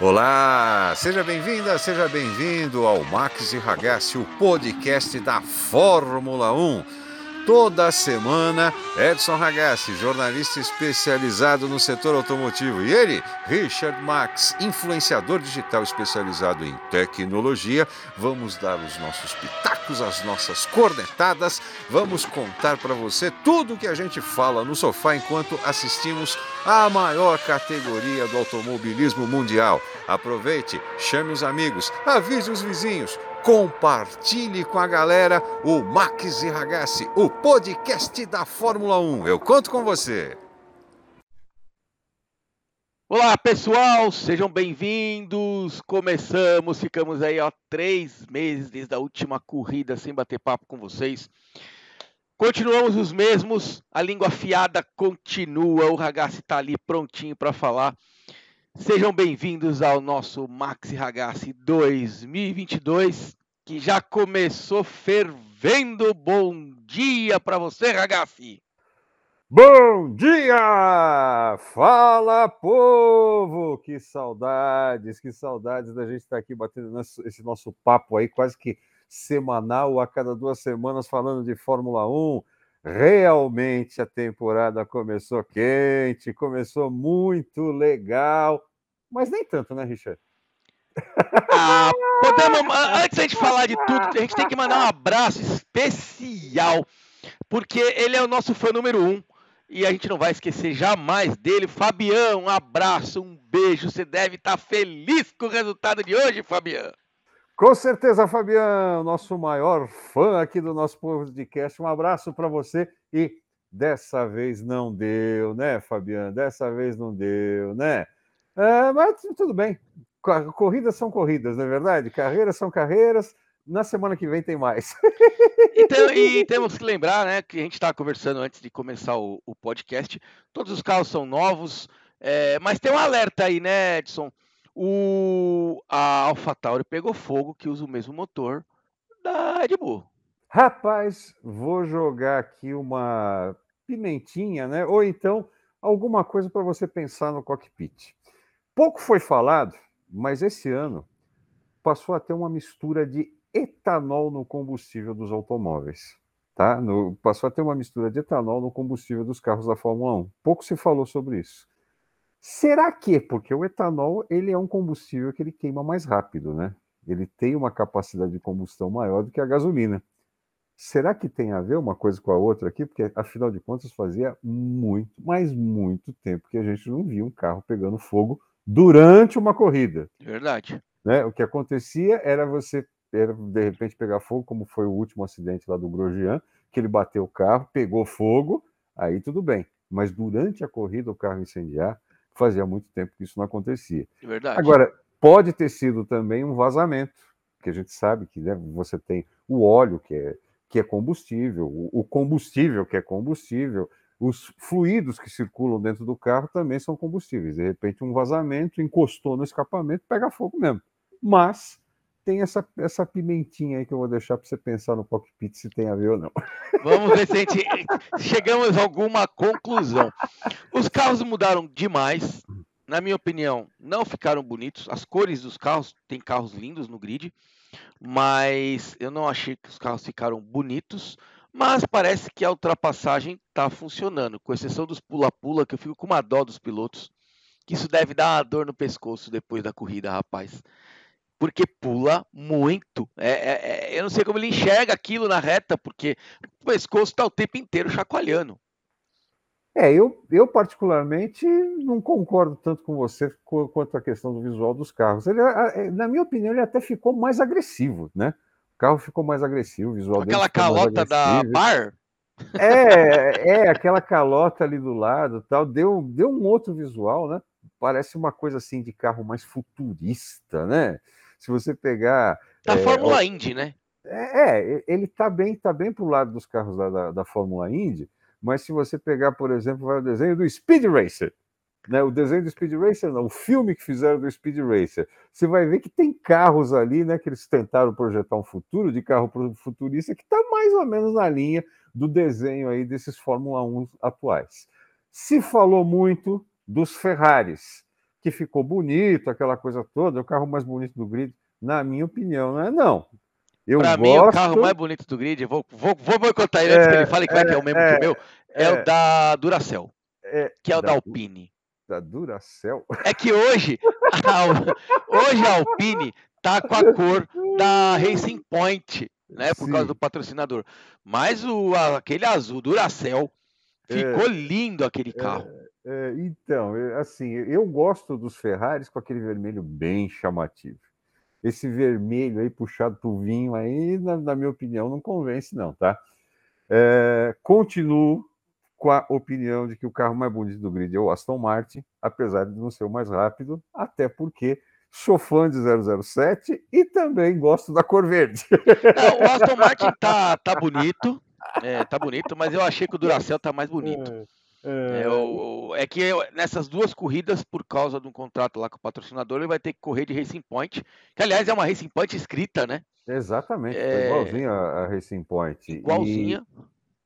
Olá, seja bem-vinda, seja bem-vindo ao Max e Ragazzi, o podcast da Fórmula 1. Toda semana, Edson Ragazzi, jornalista especializado no setor automotivo, e ele, Richard Max, influenciador digital especializado em tecnologia. Vamos dar os nossos pitacos, as nossas cornetadas, vamos contar para você tudo o que a gente fala no sofá enquanto assistimos a maior categoria do automobilismo mundial. Aproveite, chame os amigos, avise os vizinhos compartilhe com a galera o Max e Ragazzi, o podcast da Fórmula 1. Eu conto com você. Olá pessoal, sejam bem-vindos. Começamos, ficamos aí há três meses desde a última corrida sem bater papo com vocês. Continuamos os mesmos, a língua afiada continua, o Ragazzi está ali prontinho para falar. Sejam bem-vindos ao nosso Maxi Ragazzi 2022, que já começou fervendo. Bom dia para você, Ragazzi! Bom dia! Fala, povo! Que saudades, que saudades da gente estar aqui batendo esse nosso papo aí, quase que semanal, a cada duas semanas, falando de Fórmula 1. Realmente a temporada começou quente, começou muito legal, mas nem tanto, né, Richard? Ah, podemos, antes da gente falar de tudo, a gente tem que mandar um abraço especial, porque ele é o nosso fã número um e a gente não vai esquecer jamais dele. Fabião, um abraço, um beijo. Você deve estar feliz com o resultado de hoje, Fabião. Com certeza, Fabião, nosso maior fã aqui do nosso podcast. Um abraço para você e dessa vez não deu, né, Fabiano? Dessa vez não deu, né? É, mas tudo bem. Corridas são corridas, não é verdade? Carreiras são carreiras. Na semana que vem tem mais. Então, e temos que lembrar, né, que a gente estava conversando antes de começar o, o, podcast. Todos os carros são novos, é, mas tem um alerta aí, né, Edson? O, a AlphaTauri pegou fogo que usa o mesmo motor da Red Bull. Rapaz, vou jogar aqui uma pimentinha, né? Ou então alguma coisa para você pensar no cockpit. Pouco foi falado, mas esse ano passou a ter uma mistura de etanol no combustível dos automóveis. Tá? No, passou a ter uma mistura de etanol no combustível dos carros da Fórmula 1. Pouco se falou sobre isso. Será que? Porque o etanol ele é um combustível que ele queima mais rápido, né? Ele tem uma capacidade de combustão maior do que a gasolina. Será que tem a ver uma coisa com a outra aqui? Porque, afinal de contas, fazia muito, mas muito tempo que a gente não via um carro pegando fogo durante uma corrida. Verdade. Né? O que acontecia era você, era, de repente, pegar fogo, como foi o último acidente lá do Grosjean, que ele bateu o carro, pegou fogo, aí tudo bem. Mas durante a corrida, o carro incendiar, fazia muito tempo que isso não acontecia. É verdade. Agora, pode ter sido também um vazamento, porque a gente sabe que né, você tem o óleo, que é, que é combustível, o combustível, que é combustível, os fluidos que circulam dentro do carro também são combustíveis. De repente, um vazamento encostou no escapamento, pega fogo mesmo. Mas tem essa, essa pimentinha aí que eu vou deixar para você pensar no cockpit se tem a ver ou não. Vamos ver se a gente chegamos a alguma conclusão. Os carros mudaram demais. Na minha opinião, não ficaram bonitos. As cores dos carros, tem carros lindos no grid, mas eu não achei que os carros ficaram bonitos. Mas parece que a ultrapassagem está funcionando, com exceção dos pula-pula, que eu fico com uma dó dos pilotos. Que isso deve dar uma dor no pescoço depois da corrida, rapaz porque pula muito. É, é, é, eu não sei como ele enxerga aquilo na reta, porque o pescoço está o tempo inteiro chacoalhando. É, eu, eu particularmente não concordo tanto com você quanto a questão do visual dos carros. Ele, é, na minha opinião, ele até ficou mais agressivo, né? O carro ficou mais agressivo, o visual Aquela calota da bar? É, é, aquela calota ali do lado tal, deu, deu um outro visual, né? Parece uma coisa assim de carro mais futurista, né? Se você pegar. Da é, Fórmula Indy, né? É, é ele está bem, tá bem para o lado dos carros da, da, da, Fórmula Indy, mas se você pegar, por exemplo, o desenho do Speed Racer, né, o desenho do Speed Racer, não, o filme que fizeram do Speed Racer, você vai ver que tem carros ali, né, que eles tentaram projetar um futuro de carro futurista que está mais ou menos na linha do desenho aí desses Fórmula 1 atuais. Se falou muito dos Ferraris, que ficou bonito, aquela coisa toda, é o carro mais bonito do grid. Na minha opinião, não é não. Eu Para gosto... mim, o carro mais bonito do grid, vou, vou, vou boicotar ele é, antes que ele fale que, é, que é o mesmo é, que o meu, é, é, o da Duracell, é, que é o da, da Alpine. Da Duracell? É que hoje, a, hoje a Alpine tá com a cor da Racing Point, né? Por Sim. causa do patrocinador. Mas o, aquele azul Duracell ficou é, lindo aquele é, carro. É, então, assim, eu gosto dos Ferraris com aquele vermelho bem chamativo esse vermelho aí puxado para o vinho aí, na, na, minha opinião, não convence, não, tá? É, continuo com a opinião de que o carro mais bonito do grid é o Aston Martin, apesar de não ser o mais rápido, até porque sou fã de 007 e também gosto da cor verde. Não, o Aston Martin tá, tá bonito, é, tá bonito, mas eu achei que o Duracell tá mais bonito. É. É, o, é que nessas duas corridas, por causa de um contrato lá com o patrocinador, ele vai ter que correr de Racing Point, que aliás é uma Racing Point escrita, né? Exatamente, é... igualzinha a Racing Point. Igualzinha.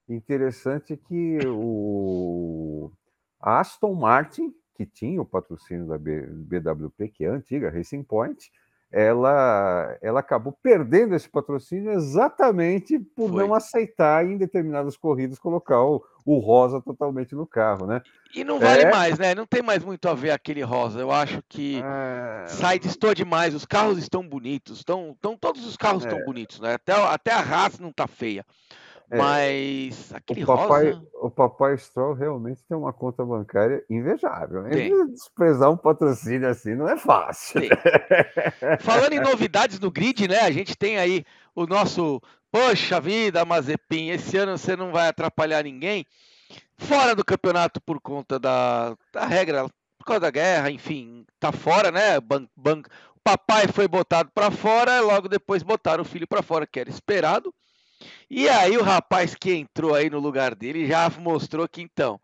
E interessante que o Aston Martin, que tinha o patrocínio da BWP, que é a antiga Racing Point, ela, ela acabou perdendo esse patrocínio exatamente por Foi. não aceitar em determinadas corridas colocar o, o, rosa totalmente no carro, né? E não vale é... mais, né? Não tem mais muito a ver aquele rosa. Eu acho que é... sai distor demais. Os carros estão bonitos, estão, estão todos os carros estão é... bonitos, né? Até, até a Haas não tá feia. É, Mas aquele o papai, rosa... O papai Stroll realmente tem uma conta bancária invejável. Desprezar um patrocínio assim não é fácil. Falando em novidades no grid, né? A gente tem aí o nosso Poxa vida, Mazepin, esse ano você não vai atrapalhar ninguém. Fora do campeonato por conta da, da regra, por causa da guerra, enfim, tá fora, né? Ban, ban, o papai foi botado para fora, logo depois botaram o filho para fora, que era esperado. E aí o rapaz que entrou aí no lugar dele já mostrou que então,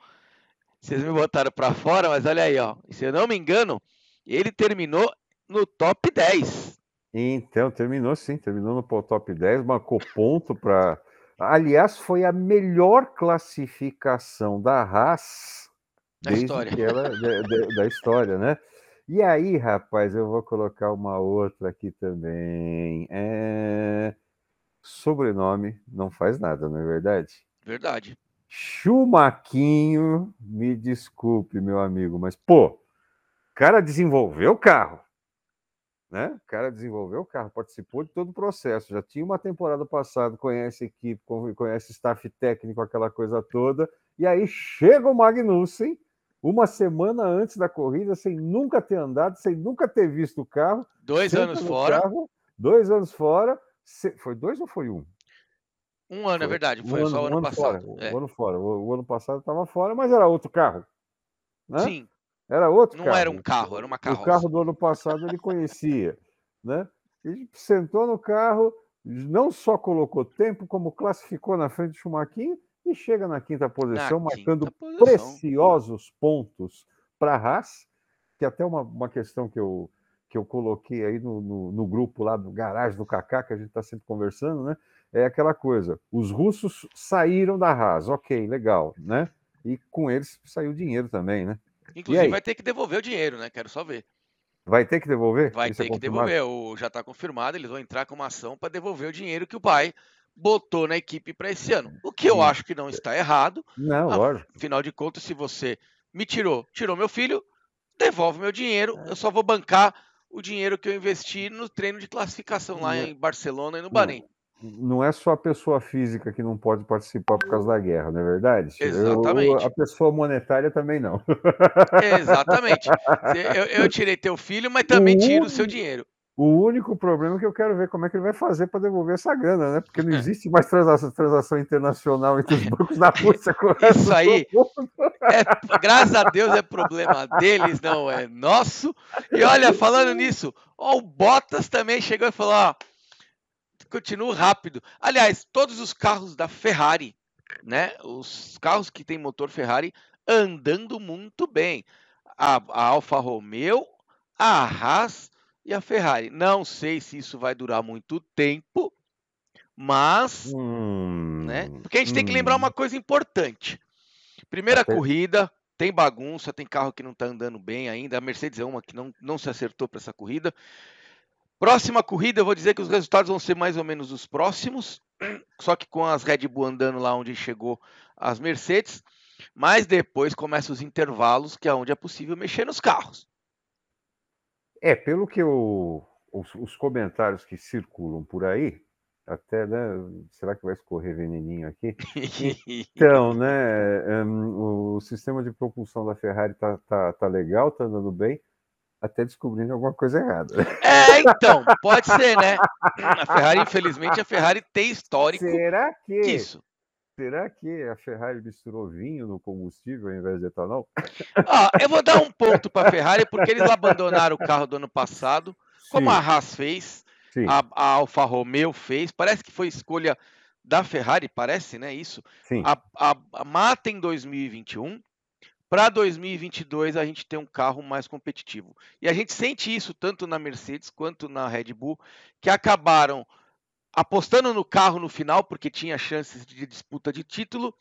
vocês me botaram para fora, mas olha aí, ó, se eu não me engano, ele terminou no top 10. Então, terminou sim, terminou no top 10, marcou ponto para. Aliás, foi a melhor classificação da Haas da história. Ela, da, da, da história, né? E aí, rapaz, eu vou colocar uma outra aqui também. É... Sobrenome não faz nada, não é verdade? Verdade. Chumaquinho, me desculpe, meu amigo, mas, pô, o cara desenvolveu o carro. Né? O cara desenvolveu o carro, participou de todo o processo. Já tinha uma temporada passada, conhece equipe, conhece staff técnico, aquela coisa toda. E aí chega o Magnussen, uma semana antes da corrida, sem nunca ter andado, sem nunca ter visto o carro. Dois anos fora. Carro, dois anos fora foi dois ou foi um? Um ano, é foi. é verdade. Foi um só o ano, ano passado. Fora, é. O ano fora. O, o ano passado estava fora, mas era outro carro. Né? Sim. Era outro Não carro. era um carro, era uma carroça. O carro do ano passado ele conhecia. né? Ele sentou no carro, não só colocou tempo, como classificou na frente do Schumacher e chega na quinta posição, na marcando quinta posição. preciosos pontos para a Haas, que até uma, uma questão que eu, que eu coloquei aí no, no, no grupo lá do garagem do Kaká, que a gente está sempre conversando, né? É aquela coisa: os russos saíram da Haas, ok, legal, né? E com eles saiu dinheiro também, né? Inclusive vai ter que devolver o dinheiro, né? Quero só ver. Vai ter que devolver? Vai Isso é ter é que devolver. O, já está confirmado, eles vão entrar com uma ação para devolver o dinheiro que o pai botou na equipe para esse ano. O que eu acho que não está errado. Não, lógico. Afinal de contas, se você me tirou, tirou meu filho, devolve meu dinheiro, eu só vou bancar o dinheiro que eu investi no treino de classificação lá é em Barcelona e no Bahrein. Não é só a pessoa física que não pode participar por causa da guerra, não é verdade? Exatamente. Eu, a pessoa monetária também não. Exatamente. Eu, eu tirei teu filho, mas também tiro o seu dinheiro. O único problema é que eu quero ver como é que ele vai fazer para devolver essa grana, né? Porque não é. existe mais transação, transação internacional entre os bancos da Rússia com Isso aí, é, graças a Deus, é problema deles, não é nosso. E olha, falando nisso, ó, o Bottas também chegou e falou: ó, continua rápido. Aliás, todos os carros da Ferrari, né? Os carros que tem motor Ferrari andando muito bem. A, a Alfa Romeo, a Haas e a Ferrari. Não sei se isso vai durar muito tempo, mas, hum, né? Porque a gente hum. tem que lembrar uma hum. coisa importante. Primeira Até... corrida, tem bagunça, tem carro que não está andando bem ainda. A Mercedes é uma que não, não se acertou para essa corrida. Próxima corrida, eu vou dizer que os resultados vão ser mais ou menos os próximos, só que com as Red Bull andando lá onde chegou as Mercedes. Mas depois começam os intervalos, que é onde é possível mexer nos carros. É, pelo que eu, os, os comentários que circulam por aí, até, né? Será que vai escorrer veneninho aqui? Então, né? Um, o sistema de propulsão da Ferrari tá, tá, tá legal, tá andando bem, até descobrindo alguma coisa errada. É, então, pode ser, né? A Ferrari, infelizmente, a Ferrari tem histórico Será que disso. Será que a Ferrari misturou vinho no combustível ao invés de etanol? Ah, eu vou dar um ponto para a Ferrari, porque eles abandonaram o carro do ano passado, como Sim. a Haas fez, a, a, Alfa Romeo fez. Parece que foi escolha da Ferrari, parece, né? Isso. Sim. A, a, a Mata em 2021. Para 2022 a gente tem um carro mais competitivo. E a gente sente isso tanto na Mercedes quanto na Red Bull, que acabaram apostando no carro no final, porque tinha chances de disputa de título,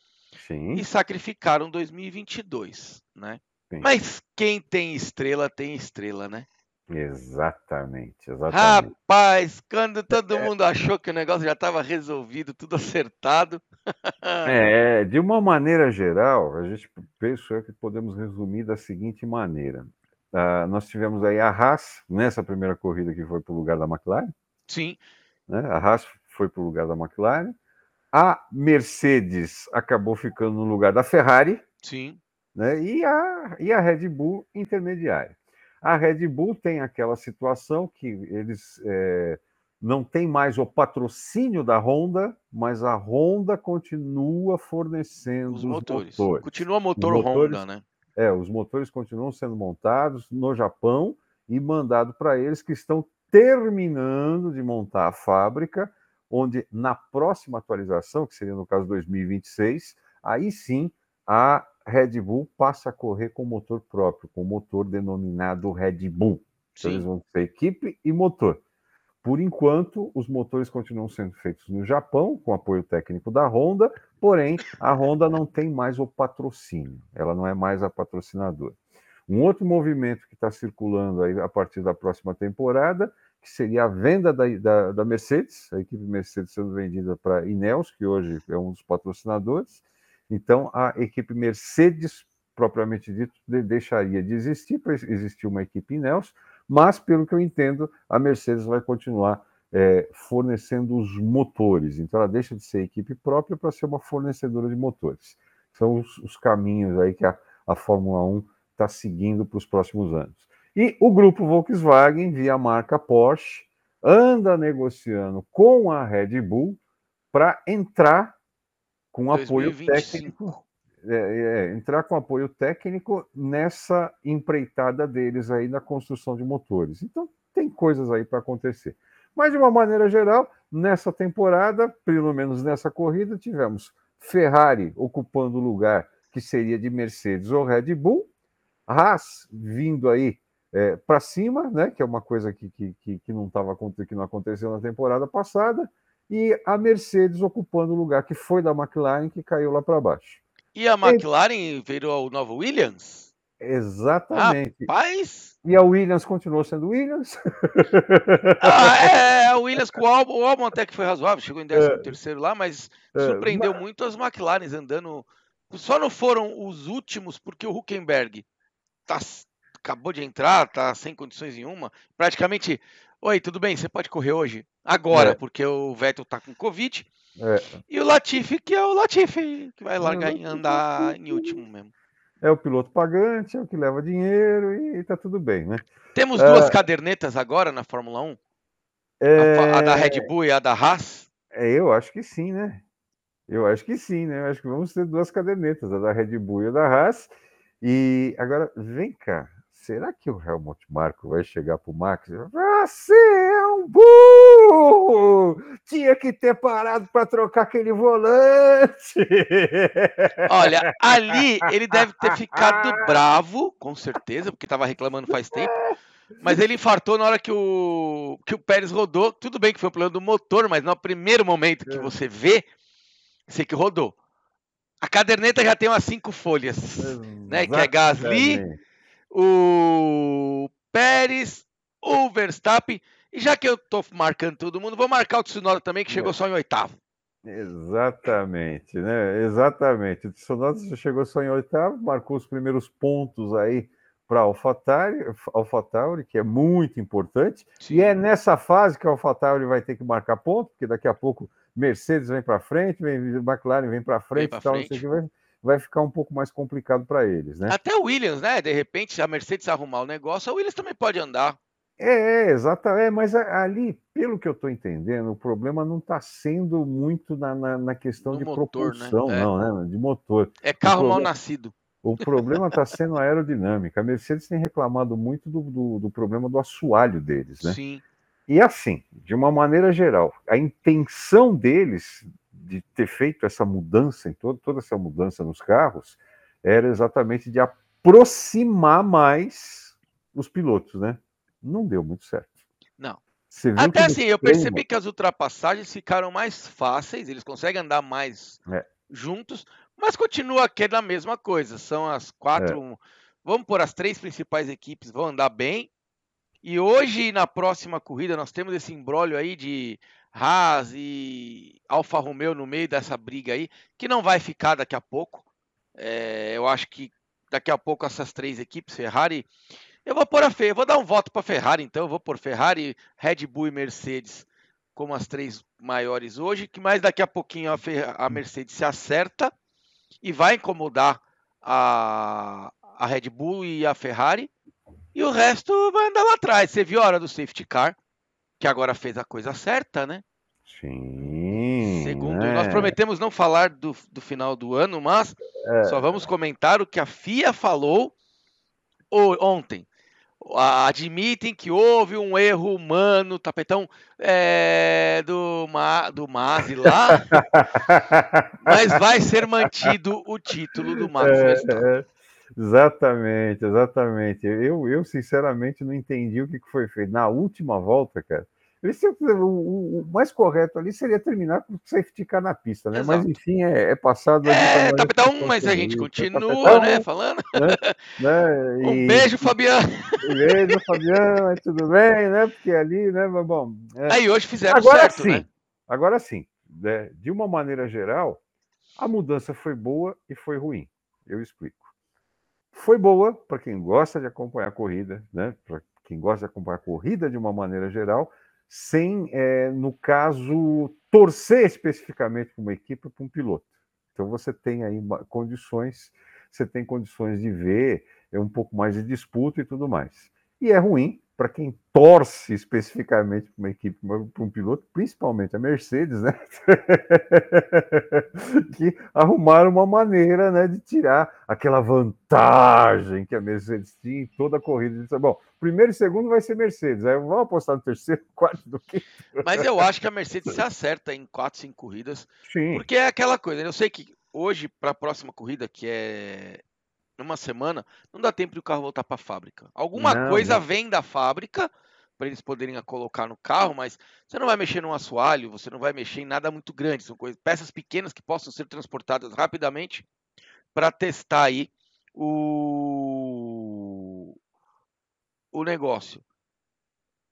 Sim. e sacrificaram 2022, né? Sim. Mas quem tem estrela, tem estrela, né? Exatamente, exatamente. Rapaz, quando todo é. mundo achou que o negócio já estava resolvido, tudo acertado. é, de uma maneira geral, a gente pensa que podemos resumir da seguinte maneira. Uh, nós tivemos aí a Haas nessa primeira corrida que foi para o lugar da McLaren. Sim. Né? A Haas foi para o lugar da McLaren. A Mercedes acabou ficando no lugar da Ferrari. Sim. Né? E, a, e a Red Bull intermediária. A Red Bull tem aquela situação que eles é, não têm mais o patrocínio da Honda, mas a Honda continua fornecendo os motores. motores. Continua motor motores, Honda, né? É, os motores continuam sendo montados no Japão e mandado para eles que estão terminando de montar a fábrica, onde na próxima atualização, que seria no caso 2026, aí sim a Red Bull passa a correr com motor próprio, com motor denominado Red Bull. Então, eles vão ter equipe e motor. Por enquanto, os motores continuam sendo feitos no Japão, com apoio técnico da Honda, porém, a Honda não tem mais o patrocínio, ela não é mais a patrocinadora. Um outro movimento que está circulando aí a partir da próxima temporada, que seria a venda da, da, da Mercedes, a equipe Mercedes sendo vendida para Ineos, que hoje é um dos patrocinadores. Então, a equipe Mercedes, propriamente dito, deixaria de existir para existir uma equipe Ineos, mas, pelo que eu entendo, a Mercedes vai continuar é, fornecendo os motores. Então, ela deixa de ser equipe própria para ser uma fornecedora de motores. São os, os caminhos aí que a, a Fórmula 1 está seguindo para os próximos anos. E o grupo Volkswagen, via marca Porsche, anda negociando com a Red Bull para entrar com 2025. apoio técnico. É, é, entrar com apoio técnico nessa empreitada deles aí na construção de motores. Então, tem coisas aí para acontecer. Mas, de uma maneira geral, nessa temporada, pelo menos nessa corrida, tivemos Ferrari ocupando o lugar que seria de Mercedes ou Red Bull, Haas vindo aí é, para cima, né, que é uma coisa que, que, que, não tava, que não aconteceu na temporada passada, e a Mercedes ocupando o lugar que foi da McLaren, que caiu lá para baixo. E a McLaren e... virou o novo Williams? Exatamente. Rapaz! E a Williams continuou sendo Williams. Ah, é, a Williams com o álbum, o álbum até que foi razoável, chegou em 13 é, terceiro lá, mas é, surpreendeu mas... muito as McLarens andando. Só não foram os últimos, porque o Huckenberg tá, acabou de entrar, tá sem condições nenhuma. Praticamente, oi, tudo bem? Você pode correr hoje? Agora, é. porque o Vettel tá com Covid. É. E o Latifi, que é o Latifi, que vai largar e andar em último mesmo. É o piloto pagante, é o que leva dinheiro e tá tudo bem, né? Temos duas é... cadernetas agora na Fórmula 1? É... A, a, da Red Bull e a da Haas? É, eu acho que sim, né? Eu acho que sim, né? Eu acho que vamos ter duas cadernetas, a da Red Bull e a da Haas. E agora, vem cá, será que o Helmut Marko vai chegar para o Max? Você é um burro! Tinha que ter parado para trocar aquele volante! Olha, ali ele deve ter ficado bravo, com certeza, porque estava reclamando faz tempo. Mas ele infartou na hora que o, que o Pérez rodou. Tudo bem que foi o problema do motor, mas no primeiro momento que é. você vê, sei que rodou. A caderneta já tem umas cinco folhas, né? Que é Gasly, o Pérez, o Verstappen. E já que eu tô marcando todo mundo, vou marcar o Tsunoda também, que chegou é. só em oitavo. Exatamente, né? Exatamente. O Tsunoda chegou só em oitavo, marcou os primeiros pontos aí para a AlphaTauri, que é muito importante. Sim. E é nessa fase que a AlphaTauri vai ter que marcar ponto, porque daqui a pouco Mercedes vem para frente, vem, McLaren vem para frente, vem tal, frente. Vai, vai ficar um pouco mais complicado para eles, né? Até o Williams, né? De repente, se a Mercedes arrumar o negócio, a Williams também pode andar. É, é exatamente. É, mas ali, pelo que eu estou entendendo, o problema não está sendo muito na, na, na questão de motor, né? propulsão, né? não, né? De motor. É carro problema... mal nascido. O problema está sendo a aerodinâmica. A Mercedes tem reclamado muito do, do, do, problema do assoalho deles, né? Sim. E assim, de uma maneira geral, a intenção deles de ter feito essa mudança, em todo, toda essa mudança nos carros, era exatamente de aproximar mais os pilotos, né? Não deu muito certo. Não. Até assim, eu percebi que as ultrapassagens ficaram mais fáceis, eles conseguem andar mais é. juntos, mas continua aqui a mesma coisa. São as quatro. É. Vamos por as três principais equipes vão andar bem. E hoje, na próxima corrida, nós temos esse embrólio aí de Haas e Alfa Romeo no meio dessa briga aí, que não vai ficar daqui a pouco. É, eu acho que daqui a pouco essas três equipes, Ferrari. Eu vou pôr a Ferrari, vou dar um voto para Ferrari, então. Eu vou pôr Ferrari, Red Bull e Mercedes como as três maiores hoje, que mais daqui a pouquinho a, a Mercedes se acerta e vai incomodar a, a Red Bull e a Ferrari. E o resto vai andar lá atrás. Você viu a hora do safety car, que agora fez a coisa certa, né? Sim. Segundo, né? nós prometemos não falar do, do final do ano, mas é. só vamos comentar o que a FIA falou ontem admitem que houve um erro humano, tapetão é, do, Ma, do Masi lá, mas vai ser mantido o título do Max é, É, exatamente, exatamente. Eu, eu, sinceramente, não entendi o que foi feito. Na última volta, cara, o, o, mais correto ali seria terminar com o safety car na pista, né? Exato. Mas enfim, é, é passado. É, Tapetão, tá mas a gente continua, né? Falando. Né? E, um beijo, Fabiano. Um beijo, Fabiano, tudo bem, né? Porque ali, né? Bom. É. Aí hoje fizeram agora certo, sim, né? Agora sim, né? de uma maneira geral, a mudança foi boa e foi ruim. Eu explico. Foi boa para quem gosta de acompanhar a corrida, né? Para quem gosta de acompanhar a corrida de uma maneira geral sem, é, no caso, torcer especificamente para uma equipe para um piloto. Então você tem aí condições, você tem condições de ver é um pouco mais de disputa e tudo mais. E é ruim para quem torce especificamente para uma equipe, para um piloto, principalmente a Mercedes, né? que arrumaram uma maneira né, de tirar aquela vantagem que a Mercedes tinha em toda a corrida. Bom, primeiro e segundo vai ser Mercedes, aí vamos apostar no terceiro, quarto do quinto. Mas eu acho que a Mercedes se acerta em quatro, cinco corridas, Sim. porque é aquela coisa. Eu sei que hoje, para a próxima corrida, que é numa semana, não dá tempo do carro voltar para a fábrica. Alguma não, coisa não. vem da fábrica para eles poderem colocar no carro, mas você não vai mexer num assoalho, você não vai mexer em nada muito grande, são coisas, peças pequenas que possam ser transportadas rapidamente para testar aí o o negócio.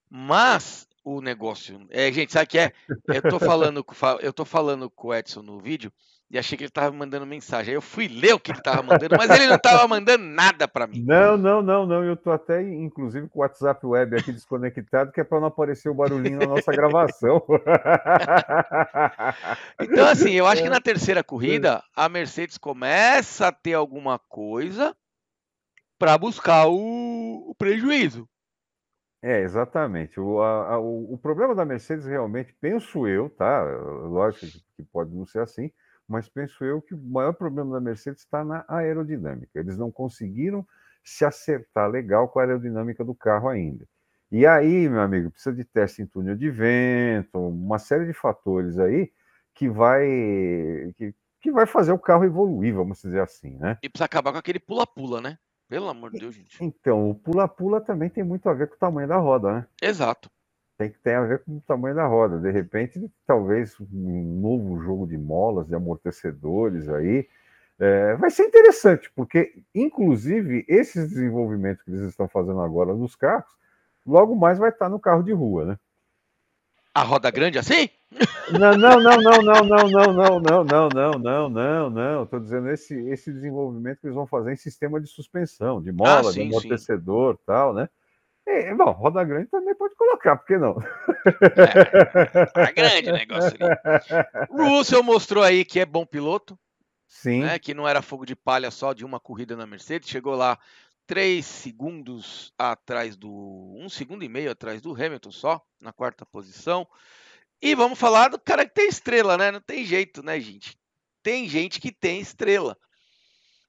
Mas o negócio, é, gente, sabe o que é? Eu tô falando, eu tô falando com o Edson no vídeo e achei que ele estava mandando mensagem. Aí eu fui ler o que ele estava mandando, mas ele não estava mandando nada para mim. Não, não, não, não. Eu estou até, inclusive, com o WhatsApp web aqui desconectado, que é para não aparecer o barulhinho na nossa gravação. então, assim, eu acho que na terceira corrida a Mercedes começa a ter alguma coisa para buscar o, o, prejuízo. É, exatamente. O, a, o, o problema da Mercedes realmente, penso eu, tá? Lógico que pode não ser assim, mas penso eu que o maior problema da Mercedes está na aerodinâmica. Eles não conseguiram se acertar legal com a aerodinâmica do carro ainda. E aí, meu amigo, precisa de teste em túnel de vento, uma série de fatores aí que vai que, que vai fazer o carro evoluir, vamos dizer assim, né? E precisa acabar com aquele pula-pula, né? Pelo amor de Deus, gente. Então, o pula-pula também tem muito a ver com o tamanho da roda, né? Exato tem que ter a ver com o tamanho da roda. De repente, talvez um novo jogo de molas, de amortecedores aí, É, vai ser interessante, porque, inclusive, esses desenvolvimentos que eles estão fazendo agora nos carros, logo mais vai estar no carro de rua, né? A roda grande assim? Não, não, não, não, não, não, não, não, não, não, não, não, não, não. Estou dizendo esse, esse desenvolvimento que eles vão fazer em sistema de suspensão, de mola, ah, sim, de amortecedor e tal, né? E, bom, roda grande também pode colocar, por que não? É, é grande o negócio ali. O Russell mostrou aí que é bom piloto. Sim. Né, que não era fogo de palha só de uma corrida na Mercedes. Chegou lá três segundos atrás do. Um segundo e meio atrás do Hamilton só, na quarta posição. E vamos falar do cara que tem estrela, né? Não tem jeito, né, gente? Tem gente que tem estrela.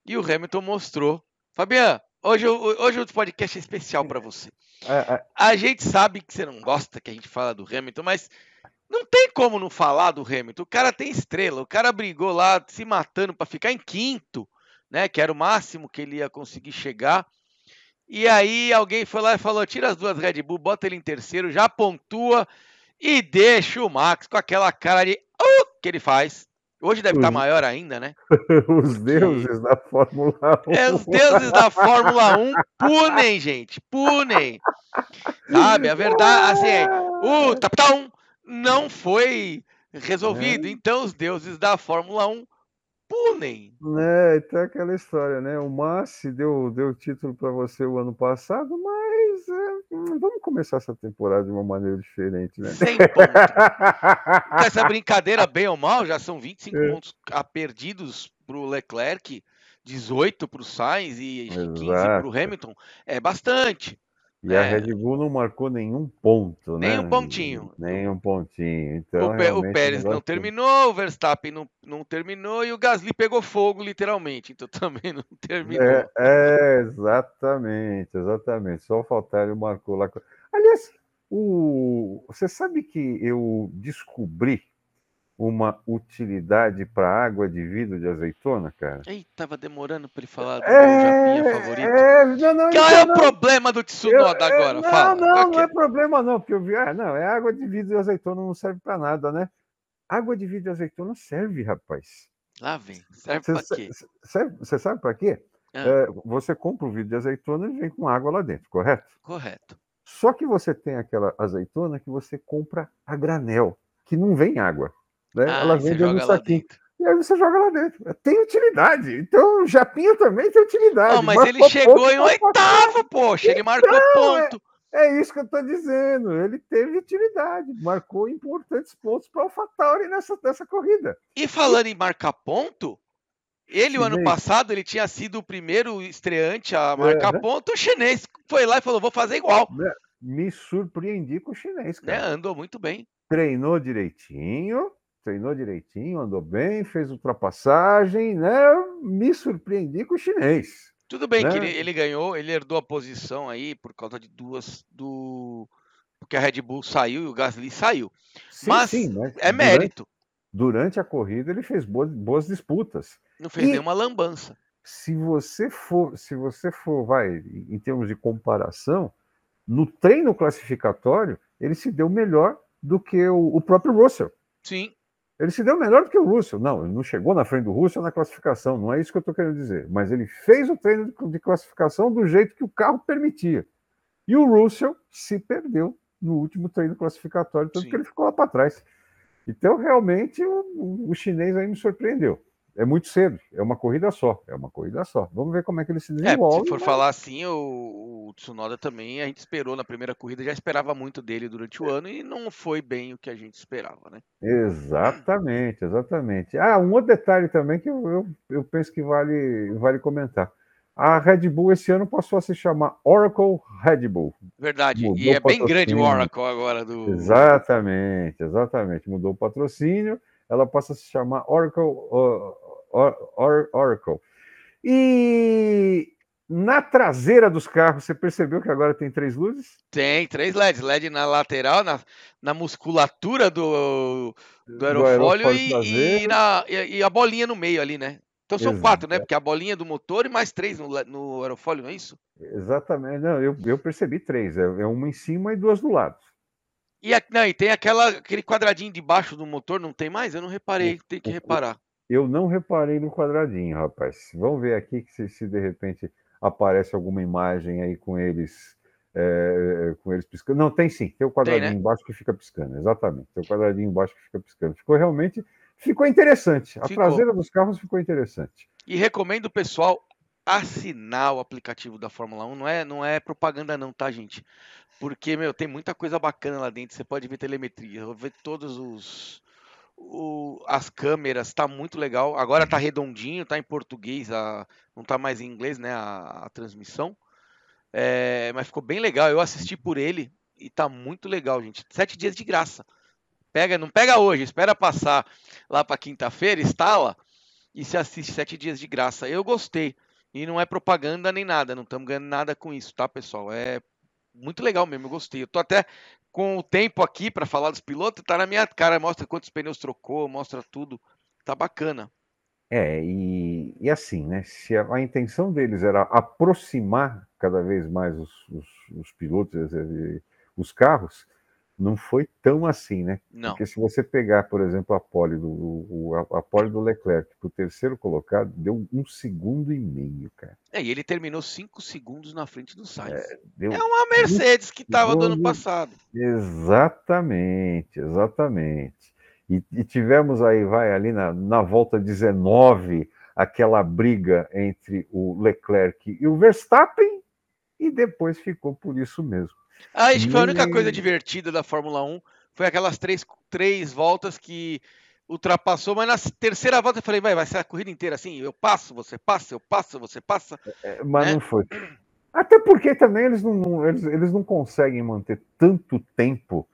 E o Hamilton mostrou. Fabian, hoje, hoje o podcast é especial para você. É, é. A gente sabe que você não gosta que a gente fala do Hamilton, mas não tem como não falar do Hamilton. O cara tem estrela. O cara brigou lá se matando para ficar em quinto, né? Que era o máximo que ele ia conseguir chegar. E aí alguém foi lá e falou: tira as duas Red Bull, bota ele em terceiro, já pontua e deixa o Max com aquela cara de uh, que ele faz. Hoje deve estar maior ainda, né? os deuses da Fórmula 1. É, os deuses da Fórmula 1 punem, gente, punem. Sabe, a verdade, assim, é, o Taptão não foi resolvido. É. Então, os deuses da Fórmula 1 punem. É, então é aquela história, né? O Massi deu, deu título para você o ano passado, mas Hum, vamos começar essa temporada de uma maneira diferente, né? Sem ponto. essa brincadeira, bem ou mal, já são 25 é. pontos perdidos para o Leclerc, 18 para o Sainz e Exato. 15 para o Hamilton. É bastante. E é. a Red Bull não marcou nenhum ponto, né? Nenhum pontinho. Nenhum pontinho. Então, o, o Pérez não terminou, o Verstappen não, não terminou e o Gasly pegou fogo, literalmente. Então também não terminou. É, é exatamente, exatamente. Só o Faltário marcou lá. Aliás, o... você sabe que eu descobri uma utilidade para água de vidro de azeitona, cara? Ei, tava demorando para ele falar do é, japinha favorito. É, não, não, Qual é o não, problema do Tsunoda eu, agora? Não, Fala. Não, não é problema não, porque eu vi, ah, não, é água de vidro de azeitona não serve para nada, né? Água de vidro de azeitona serve, rapaz. Lá vem. Serve para quê? Você sabe para quê? Ah. É, você compra o vidro de azeitona e vem com água lá dentro, correto? Correto. Só que você tem aquela azeitona que você compra a granel, que não vem água. Né? Ah, ela vem dentro do saquinho. E aí você joga lá dentro. Tem utilidade. Então o Japinha também tem utilidade. Não, mas marcou ele chegou ponto, em oitavo, poxa. Ele marcou então, é, ponto. É, é, isso que eu estou dizendo. Ele teve utilidade. Marcou importantes pontos para o AlphaTauri nessa, nessa corrida. E falando em marcar ponto, ele, o ano passado, ele tinha sido o primeiro estreante a marcar é, né? ponto. O chinês foi lá e falou: vou fazer igual. Né? Me surpreendi com o chinês, cara. É, andou muito bem. Treinou direitinho treinou direitinho, andou bem, fez ultrapassagem, né? Me surpreendi com o chinês. Tudo bem né? que ele, ele, ganhou, ele herdou a posição aí por causa de duas do porque a Red Bull saiu e o Gasly saiu. Sim, mas, sim, mas é mérito. Durante, durante, a corrida ele fez boas, boas disputas. Não fez e, nenhuma lambança. Se você for, se você for, vai, em termos de comparação, no treino classificatório ele se deu melhor do que o, o próprio Russell. Sim. Ele se deu melhor do que o Russell. Não, ele não chegou na frente do Russell na classificação, não é isso que eu estou querendo dizer. Mas ele fez o treino de classificação do jeito que o carro permitia. E o Russell se perdeu no último treino classificatório, tanto Sim. que ele ficou lá para trás. Então, realmente, o, o chinês aí me surpreendeu é muito cedo, é uma corrida só, é uma corrida só. Vamos ver como é que ele se desenvolve. É, se for mas... falar assim, o, o, Tsunoda também, a gente esperou na primeira corrida, já esperava muito dele durante o é. ano e não foi bem o que a gente esperava, né? Exatamente, exatamente. Ah, um outro detalhe também que eu, eu, eu penso que vale, vale comentar. A Red Bull esse ano passou a se chamar Oracle Red Bull. Verdade, Mudou e é bem grande o Oracle agora do. Exatamente, exatamente. Mudou o patrocínio, ela passa a se chamar Oracle uh, Oracle. E na traseira dos carros, você percebeu que agora tem três luzes? Tem, três LEDs. LED na lateral, na, na musculatura do, do aerofólio, do aerofólio e, e, na, e, e, a bolinha no meio ali, né? Então são Exato. quatro, né? Porque a bolinha do motor e mais três no, no aerofólio, não é isso? Exatamente. Não, eu, eu percebi três. É, é uma em cima e duas do lado. E, a, não, e tem aquela, aquele quadradinho de baixo do motor, não tem mais? Eu não reparei, tem que reparar. Eu não reparei no quadradinho, rapaz. Vamos ver aqui se, se de repente aparece alguma imagem aí com eles é, com eles piscando. Não, tem sim, tem o quadradinho tem, né? embaixo que fica piscando, exatamente. Tem o quadradinho embaixo que fica piscando. Ficou realmente, ficou interessante. A ficou. traseira dos carros ficou interessante. E recomendo o pessoal assinar o aplicativo da Fórmula 1. Não é, não é propaganda não, tá, gente? Porque, meu, tem muita coisa bacana lá dentro. Você pode ver telemetria, ver todos os... O, as câmeras, tá muito legal. Agora tá redondinho, tá em português, a, não tá mais em inglês, né, a, a transmissão. É, mas ficou bem legal. Eu assisti por ele e tá muito legal, gente. Sete dias de graça. Pega, não pega hoje, espera passar lá para quinta-feira, instala e se assiste sete dias de graça. Eu gostei. E não é propaganda nem nada, não estamos ganhando nada com isso, tá, pessoal? É muito legal mesmo, eu gostei. Eu tô até com o tempo aqui para falar dos pilotos, tá na minha cara, mostra quantos pneus trocou, mostra tudo. Tá bacana. É, e, e assim, né? Se a, a, intenção deles era aproximar cada vez mais os, os, os pilotos, os carros, não foi tão assim, né? Não. Porque se você pegar, por exemplo, a pole do, o, a, a pole do Leclerc para o terceiro colocado, deu um segundo e meio, cara. É, e ele terminou cinco segundos na frente do Sainz. É, é uma Mercedes que estava do ano passado. Exatamente, exatamente. E, e tivemos aí, vai ali na, na volta 19, aquela briga entre o Leclerc e o Verstappen, e depois ficou por isso mesmo. Ah, acho que foi a única coisa divertida da Fórmula 1 foi aquelas três, três voltas que ultrapassou, mas na terceira volta eu falei, vai, vai ser a corrida inteira assim, eu passo, você passa, eu passo, você passa. É, mas né? não foi. Até porque também eles não, eles, eles não conseguem manter tanto tempo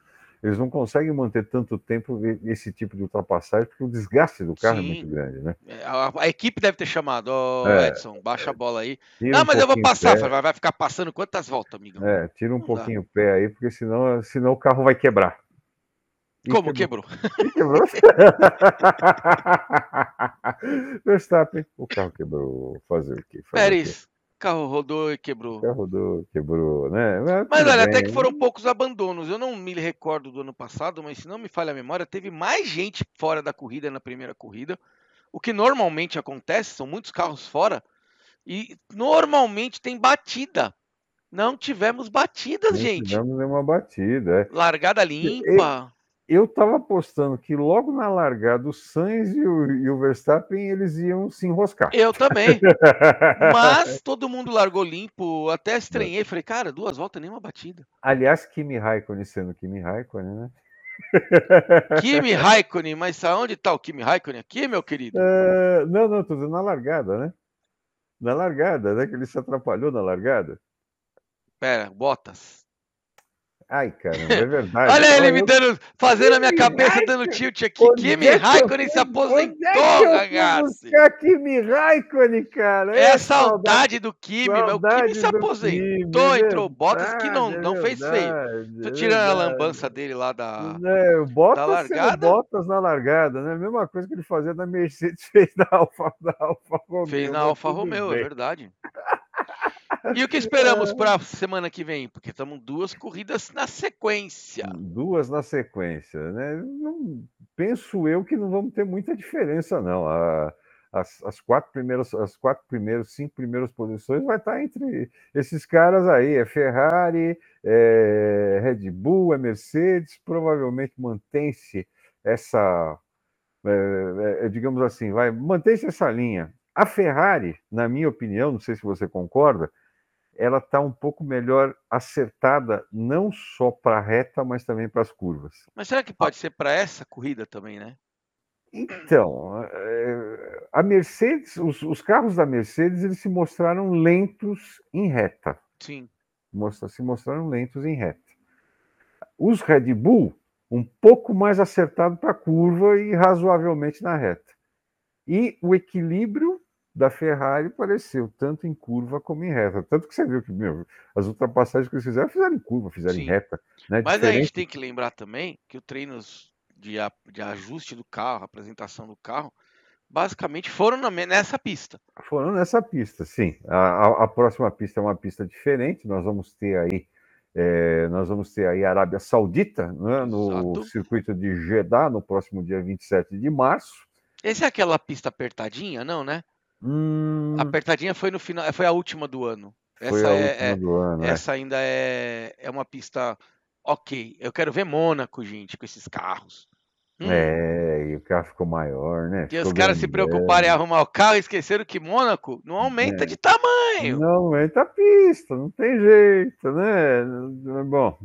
eles não conseguem manter tanto tempo esse tipo de ultrapassagem, porque o desgaste do carro Sim. é muito grande, né? É, a, a, equipe deve ter chamado, oh, é, Edson, baixa a bola aí. Não, um mas eu vou passar, vai, vai ficar passando quantas voltas, amigo? É, tira um não pouquinho dá. o pé aí, porque senão, senão o carro vai quebrar. E Como quebrou? quebrou? Verstappen, o carro quebrou. Fazer o quê? Fazer Pérez, carro rodou e quebrou. Carro rodou, quebrou, né? Mas, mas olha, bem. até que foram poucos abandonos. Eu não me recordo do ano passado, mas se não me falha a memória, teve mais gente fora da corrida na primeira corrida. O que normalmente acontece, são muitos carros fora, e normalmente tem batida. Não tivemos batidas, não gente. Não tivemos nenhuma batida. É. Largada limpa eu estava apostando que logo na largada o Sainz e o, e o, Verstappen eles iam se enroscar. Eu também. Mas todo mundo largou limpo, até estranhei, falei, cara, duas voltas nenhuma batida. Aliás, Kimi Raikkonen sendo Kimi Raikkonen, né? Kimi Raikkonen, mas aonde está o Kimi Raikkonen aqui, meu querido? Uh, não, não, tô dizendo na largada, né? Na largada, né? Que ele se atrapalhou na largada. Pera, Bottas. Ai, caramba, é verdade. Olha ele me dando, fazendo a minha cabeça, dando tilt aqui. Kimi é Raikkonen se aposentou, ragazzi. Kimi Raikkonen, cara. É, é a saudade do Kimi, meu. O Kimi se aposentou, Kimi, entrou Bottas, que não, não é fez feio. Tô tirando a lambança dele lá da, é, o Bottas da largada. Bottas na largada, né? A mesma coisa que ele fazia na Mercedes, fez na Alfa, na Alfa Romeo. Fez na Alfa Romeo, é verdade. E o que esperamos para a semana que vem? Porque estamos duas corridas na sequência. Duas na sequência, né? Não, penso eu que não vamos ter muita diferença, não. A, as, as, quatro primeiras, as quatro primeiras, cinco primeiras posições vai estar entre esses caras aí. É Ferrari, é Red Bull, é Mercedes. Provavelmente mantém-se essa, é, é, digamos assim, vai mantém-se essa linha. A Ferrari, na minha opinião, não sei se você concorda, ela está um pouco melhor acertada, não só para a reta, mas também para as curvas. Mas será que pode ser para essa corrida também, né? Então, eh, a Mercedes, os, os, carros da Mercedes, eles se mostraram lentos em reta. Sim. Mostra, se mostraram lentos em reta. Os Red Bull, um pouco mais acertado para a curva e razoavelmente na reta. E o equilíbrio da Ferrari apareceu tanto em curva como em reta. Tanto que você viu que meu, as ultrapassagens que eles fizeram, fizeram em curva, fizeram Sim. em reta. Né? Mas Diferente... a gente tem que lembrar também que o treinos de, de ajuste do carro, apresentação do carro, basicamente foram na, nessa pista. Foram nessa pista, sim. A, a, próxima pista é uma pista diferente. Nós vamos ter aí. É, nós vamos ter aí a Arábia Saudita né, no circuito de Jeddah no próximo dia 27 de março. Esse é aquela pista apertadinha, não, né? Hum, Apertadinha foi no final, foi a última do ano. foi Essa é, é- do ano, né? essa ainda é, é uma pista ok. Eu quero ver Mônaco, gente, com esses carros. Hum, É, e o carro ficou maior, né? Ficou os caras se preocuparem em arrumar o carro e esqueceram que Mônaco não aumenta É. de tamanho. Não aumenta a pista, não tem jeito, né? Bom,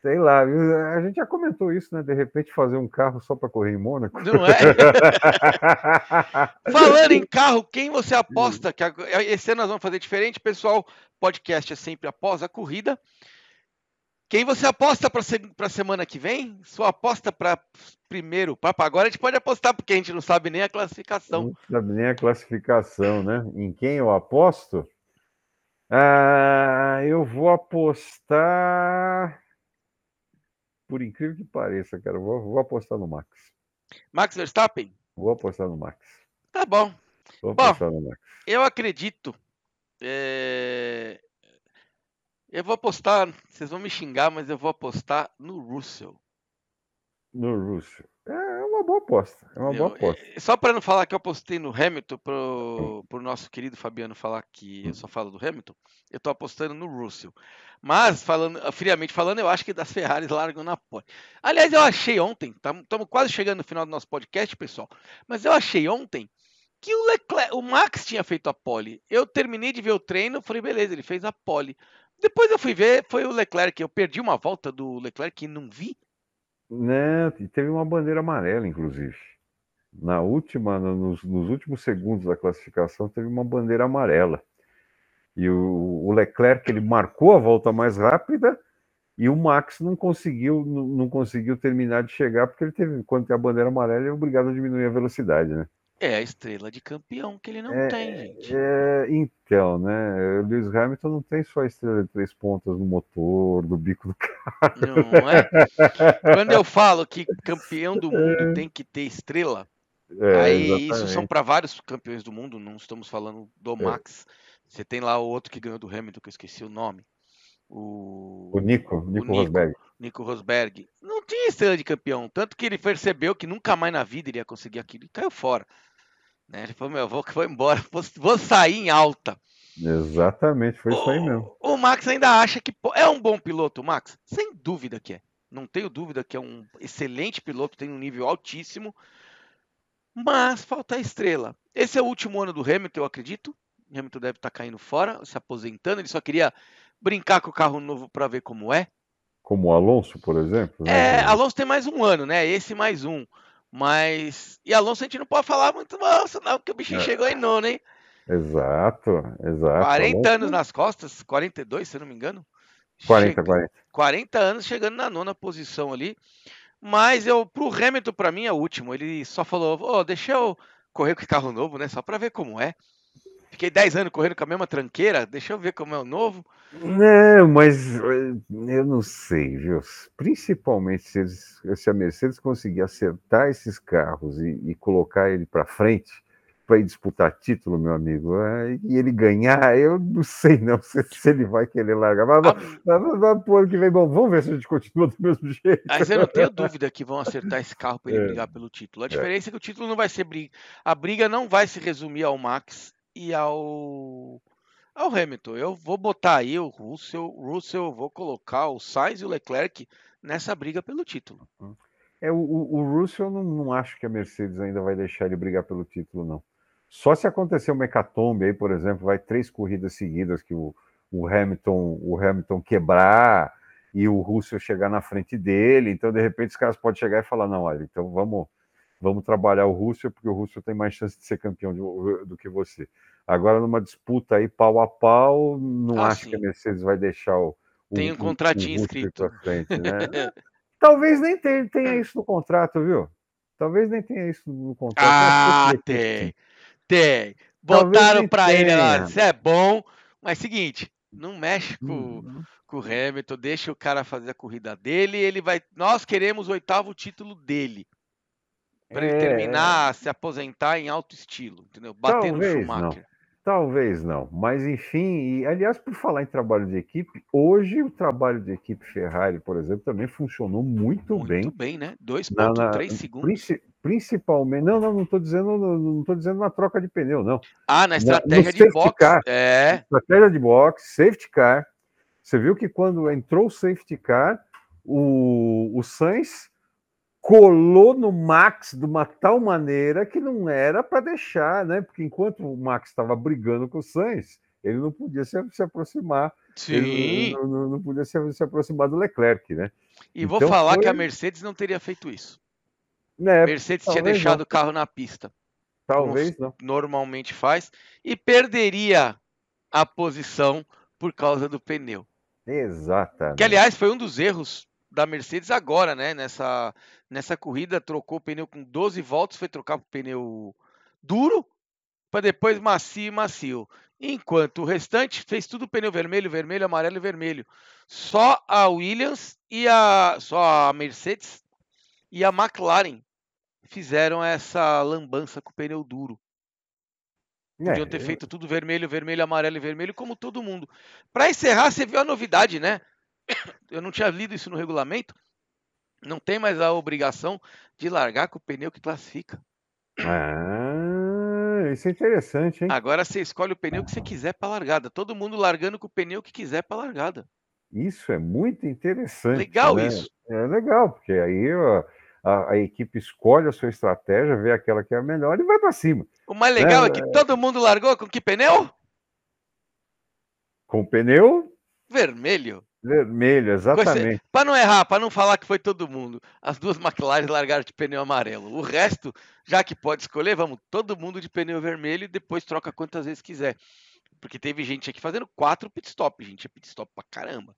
sei lá, a gente já comentou isso, né? De repente fazer um carro só para correr em Mônaco. Não é? Falando em carro, quem você aposta? Que esse ano nós vamos fazer diferente, pessoal. Podcast é sempre após a corrida. Quem você aposta para a semana que vem? Sua aposta para primeiro. Pra, agora a gente pode apostar, porque a gente não sabe nem a classificação. Não sabe nem a classificação, né? Em quem eu aposto? Ah, eu vou apostar. Por incrível que pareça, cara, vou, vou apostar no Max. Max Verstappen? Vou apostar no Max. Tá bom. Vou Bom. apostar no Max. Eu acredito. é, Eu vou apostar. Vocês vão me xingar, mas eu vou apostar no Russell. No Russo. É uma boa aposta. É uma boa Eu- aposta. é, Só para não falar que eu apostei no Hamilton, pro, pro nosso querido Fabiano falar que eu só falo do Hamilton, eu tô apostando no Russell. Mas, falando, friamente falando, eu acho que das Ferraris largam na pole. Aliás, eu achei ontem, estamos quase chegando no final do nosso podcast, pessoal, mas eu achei ontem que o Leclerc, o Max tinha feito a pole. Eu terminei de ver o treino, falei, beleza, ele fez a pole. Depois eu fui ver, foi o Leclerc. Eu perdi uma volta do Leclerc e não vi. Né? E teve uma bandeira amarela, inclusive. Na última, no- nos, nos últimos segundos da classificação, teve uma bandeira amarela. E o, o Leclerc ele marcou a volta mais rápida e o Max não conseguiu, não, não conseguiu terminar de chegar porque ele teve, quando tem a bandeira amarela, ele é obrigado a diminuir a velocidade, né? É a estrela de campeão que ele não É, tem, gente. É, então, né? O Lewis Hamilton não tem só a estrela de três pontas no motor, do bico do Não é? Quando eu falo que campeão do mundo tem que ter estrela, É, aí isso são exatamente. para vários campeões do mundo, não estamos falando do Max. Você tem lá o outro que ganhou do Hamilton, que eu esqueci o nome. O, O Nico, Nico Nico. Rosberg. Nico Rosberg. Não tinha estrela de campeão, tanto que ele percebeu que nunca mais na vida ele ia conseguir aquilo e caiu fora. Né? Ele falou, meu, eu vou, vou embora, vou, vou sair em alta. Exatamente, foi isso aí mesmo. O, o Max ainda acha que é um bom piloto, o Max? Sem dúvida que é. Não tenho dúvida que é um excelente piloto, tem um nível altíssimo. Mas falta a estrela. Esse é o último ano do Hamilton, eu acredito. O Hamilton deve estar caindo fora, se aposentando. Ele só queria brincar com o carro novo para ver como é. Como o Alonso, por exemplo. É, né? Alonso tem mais um ano, né? Esse mais um. Mas. E Alonso a gente não pode falar muito Alonso, não, porque o bichinho É. chegou em nono, hein? Exato, exato. 40 Alonso- anos nas costas, 42, se eu não me engano. 40, Chega- 40. 40 anos chegando na nona posição ali. Mas eu, pro Hamilton, para mim, é o último. Ele só falou: "Ô, deixa eu correr com esse carro novo, né? Só para ver como é. Fiquei 10 anos correndo com a mesma tranqueira, deixa eu ver como é o novo. Não, mas eh, eu não sei, viu? Principalmente se, eles- se a Mercedes conseguir acertar esses carros e, e colocar ele para frente para ir disputar título, meu amigo, eh, e ele ganhar, eu não sei não se, se ele vai querer largar. Mas, Ah, mas, mas, mas pro ano que vem, bom, vamos ver se a gente continua do mesmo jeito. Mas eu não tenho dúvida que vão acertar esse carro para ele É. brigar pelo título. A diferença é que o título não vai ser briga. A briga não vai se resumir ao Max e ao ao Hamilton. Eu vou botar aí o Russell, Russell, vou colocar o Sainz e o Leclerc nessa briga pelo título. É, o, o, Russell, não, não acho que a Mercedes ainda vai deixar ele brigar pelo título, não. Só se acontecer uma hecatombe aí, por exemplo, vai três corridas seguidas que o, o Hamilton o Hamilton quebrar e o Russell chegar na frente dele, então de repente os caras podem chegar e falar, não, olha, então vamos vamos trabalhar o Russell, porque o Russell tem mais chance de ser campeão de- do que você. Agora, numa disputa aí pau a pau, não Ah, acho sim. que a Mercedes vai deixar o, o, Tem um contratinho o escrito. frente, né? Talvez nem tenha, tenha isso no contrato, viu? Talvez nem tenha isso no contrato. Ah, tem. Tem. Botaram pra ele lá, isso é bom, mas seguinte, não mexe com, Hum, com o Hamilton, deixa o cara fazer a corrida dele, ele vai. Nós queremos o oitavo título dele. Pra ele É, terminar, se aposentar em alto estilo, entendeu? Bater no Talvez Schumacher. Talvez não, mas enfim, e, aliás, por falar em trabalho de equipe, hoje o trabalho de equipe Ferrari, por exemplo, também funcionou muito, Muito bem. bem, né? 2.3 Na, na, segundos. princi- principalmente, não, não, não estou dizendo, não, não dizendo na troca de pneu, não. Ah, na Na- estratégia no de box. car. É, Estratégia de boxe, safety car. Você viu que quando entrou o safety car, o, o Sainz colou no Max de uma tal maneira que não era para deixar, né? Porque enquanto o Max estava brigando com o Sainz, ele não podia se, se aproximar, sim. não, não- não podia se, se aproximar do Leclerc, né? E vou Então falar que a foi- Mercedes não teria feito isso. né Mercedes tinha deixado não. o carro na pista, talvez não. normalmente faz, e perderia a posição por causa do pneu. Exatamente. Que, aliás, foi um dos erros da Mercedes agora, né? Nessa, nessa corrida, trocou o pneu com 12 voltas, foi trocar o pneu duro, para depois macio e macio. Enquanto o restante fez tudo pneu vermelho, vermelho, amarelo e vermelho. Só a Williams e a. Só a Mercedes e a McLaren fizeram essa lambança com o pneu duro. Podiam ter É, feito tudo vermelho, vermelho, amarelo e vermelho, como todo mundo. Para encerrar, você viu a novidade, né? Eu não tinha lido isso no regulamento. Não tem mais a obrigação de largar com o pneu que classifica. Ah, isso é interessante, hein? Agora você escolhe o pneu que você quiser para largada. Todo mundo largando com o pneu que quiser para largada. Isso é muito interessante. Legal né? isso. É legal, porque aí ó, a, a equipe escolhe a sua estratégia, vê aquela que é a melhor e vai para cima. O mais legal é É, que todo mundo largou com que pneu? Com o pneu Vermelho. Vermelho, exatamente. Para não errar, para não falar que foi todo mundo, as duas McLaren largaram de pneu amarelo. O resto, já que pode escolher, vamos todo mundo de pneu vermelho e depois troca quantas vezes quiser. Porque teve gente aqui fazendo quatro pit stop, gente. É pit stop pra caramba.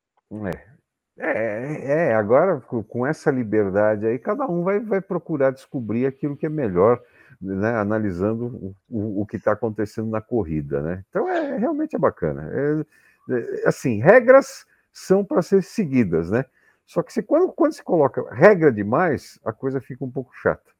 É. É, é, agora com com essa liberdade aí, cada um vai, vai procurar descobrir aquilo que é melhor, né, analisando o, o, o que está acontecendo na corrida, né? Então é realmente é bacana. É, é, assim, regras são para ser seguidas, né? Só que se, quando, quando se coloca regra demais, a coisa fica um pouco chata.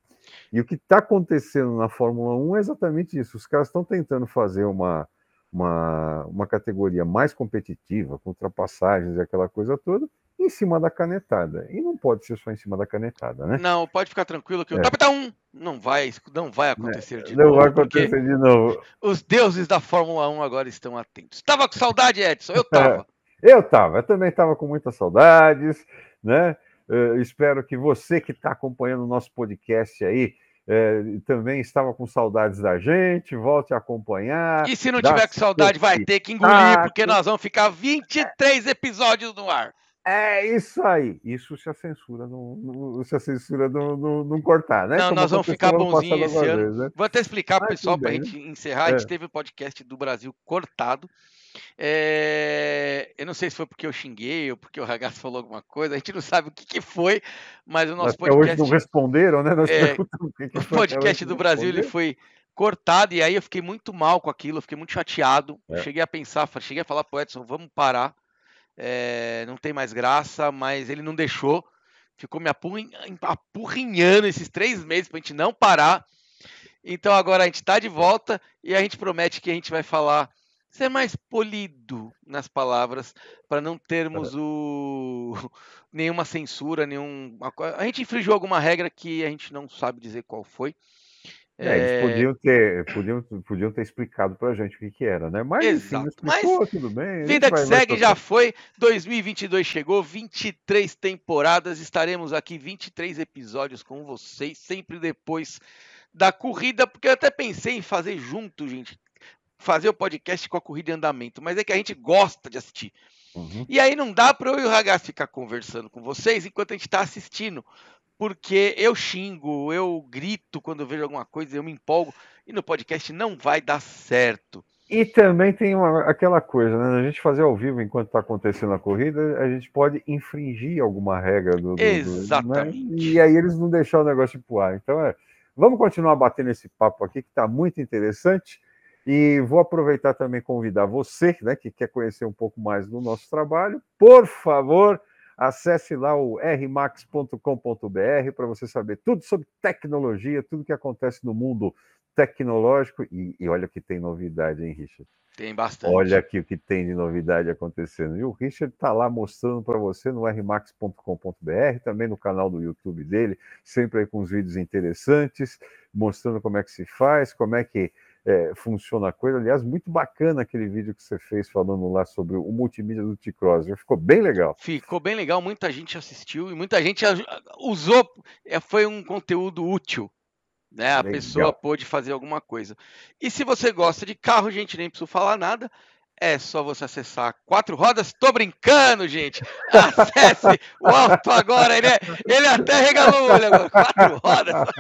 E o que está acontecendo na Fórmula 1 é exatamente isso. Os caras estão tentando fazer uma, uma, uma categoria mais competitiva, com ultrapassagens e aquela coisa toda, em cima da canetada. E não pode ser só em cima da canetada, né? Não, pode ficar tranquilo que o É. top tá um. Não vai, não vai acontecer de Não novo. vai porque acontecer de novo. Os deuses da Fórmula 1 agora estão atentos. Tava com saudade, Edson? Eu tava. Eu estava, eu também estava com muitas saudades, né? Eh, espero que você que está acompanhando o nosso podcast aí eh, também estava com saudades da gente, volte a acompanhar. E se não tiver com saudade, vai ter que engolir, porque nós vamos ficar 23 episódios no ar. É isso aí. Isso se a censura não, não- se a censura não, não, não cortar, né? Não, Como nós vamos ficar ano bonzinho passado esse ano. vez, né? Vou até explicar pessoal para a gente encerrar. A gente É. teve o podcast do Brasil cortado. É, Eu não sei se foi porque eu xinguei ou porque o Ragazzo falou alguma coisa. A gente não sabe o que, que foi, mas o nosso Até hoje não podcast, responderam, né? É, o o podcast do Brasil ele foi cortado e aí eu fiquei muito mal com aquilo. Eu fiquei muito chateado. É. cheguei a pensar, cheguei a falar pro Edson, vamos parar. É, não tem mais graça, mas ele não deixou. Ficou me apurrin- apurrinhando esses três meses pra gente não parar. Então agora a gente tá de volta e a gente promete que a gente vai falar, ser mais polido nas palavras, para não termos o nenhuma censura, nenhum. A gente infringiu alguma regra que a gente não sabe dizer qual foi. É, eles podiam ter, podiam, podiam ter explicado pra gente o que, que era, né? Mas Exato, mas explicou, tudo bem. Vida que segue já foi. 2022 chegou, 23 temporadas. Estaremos aqui 23 episódios com vocês, sempre depois da corrida, porque eu até pensei em fazer junto, gente. Fazer o podcast com a corrida em andamento, mas é que a gente gosta de assistir. Uhum. E aí não dá para eu e o Ragaz ficar conversando com vocês enquanto a gente está assistindo. Porque eu xingo, eu grito quando eu vejo alguma coisa, eu me empolgo. E no podcast não vai dar certo. E também tem uma- aquela coisa, né? A gente fazer ao vivo enquanto está acontecendo a corrida, a gente pode infringir alguma regra do. do- do- Exatamente. né? E aí eles não deixam o negócio ir pro ar. Então, é, vamos continuar batendo esse papo aqui, que está muito interessante. E vou aproveitar também e convidar você, né, que quer conhecer um pouco mais do nosso trabalho, por favor, acesse lá o rmax.com.br para você saber tudo sobre tecnologia, tudo que acontece no mundo tecnológico. E, e olha que tem novidade, hein, Richard? Tem bastante. Olha aqui o que tem de novidade acontecendo. E o Richard está lá mostrando para você no rmax.com.br, também no canal do YouTube dele, sempre aí com os vídeos interessantes, mostrando como é que se faz, como é que é, funciona a coisa. Aliás, muito bacana aquele vídeo que você fez falando lá sobre o multimídia do T-Cross. Ficou bem legal. Ficou bem legal, muita gente assistiu e muita gente usou. É, foi um conteúdo útil né? A Legal. pessoa pôde fazer alguma coisa. E se você gosta de carro, gente, nem preciso falar nada. É só você acessar quatro rodas. Tô brincando, gente. Acesse o alto agora. Ele, é, ele até regalou o olho agora. Quatro rodas.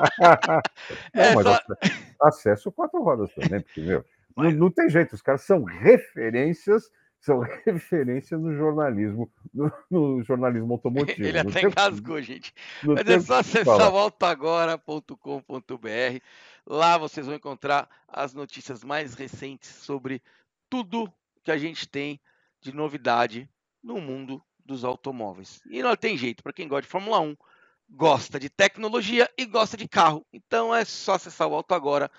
É não, só... Acesse o quatro rodas também, porque, meu, não, não tem jeito. Os caras são referências são referência no jornalismo, no, no jornalismo automotivo. Ele até engasgou, gente. Mas é só acessar voltaagora.com.br. Lá vocês vão encontrar as notícias mais recentes sobre tudo que a gente tem de novidade no mundo dos automóveis. E não tem jeito, para quem gosta de Fórmula 1, gosta de tecnologia e gosta de carro. Então é só acessar o Auto Agora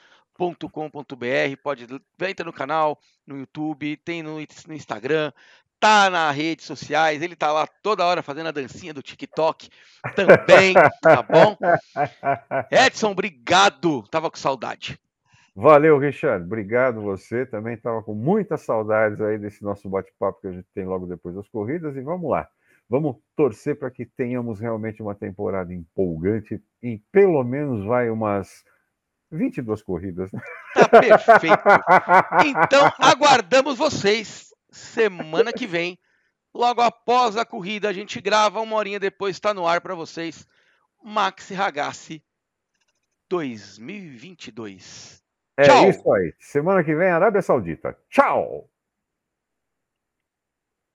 com.br pode entra no canal, no YouTube, tem no, no Instagram, tá nas redes sociais, ele tá lá toda hora fazendo a dancinha do TikTok também, tá bom? Edson, obrigado, tava com saudade. Valeu, Richard, obrigado você, também tava com muitas saudades aí desse nosso bate-papo que a gente tem logo depois das corridas e vamos lá. Vamos torcer para que tenhamos realmente uma temporada empolgante em pelo menos vai umas 22 corridas. Né? Tá perfeito. Então, aguardamos vocês semana que vem. Logo após a corrida, a gente grava, uma horinha depois está no ar para vocês. Maxi Ragazzi 2022. É Tchau. isso aí. Semana que vem, Arábia Saudita. Tchau!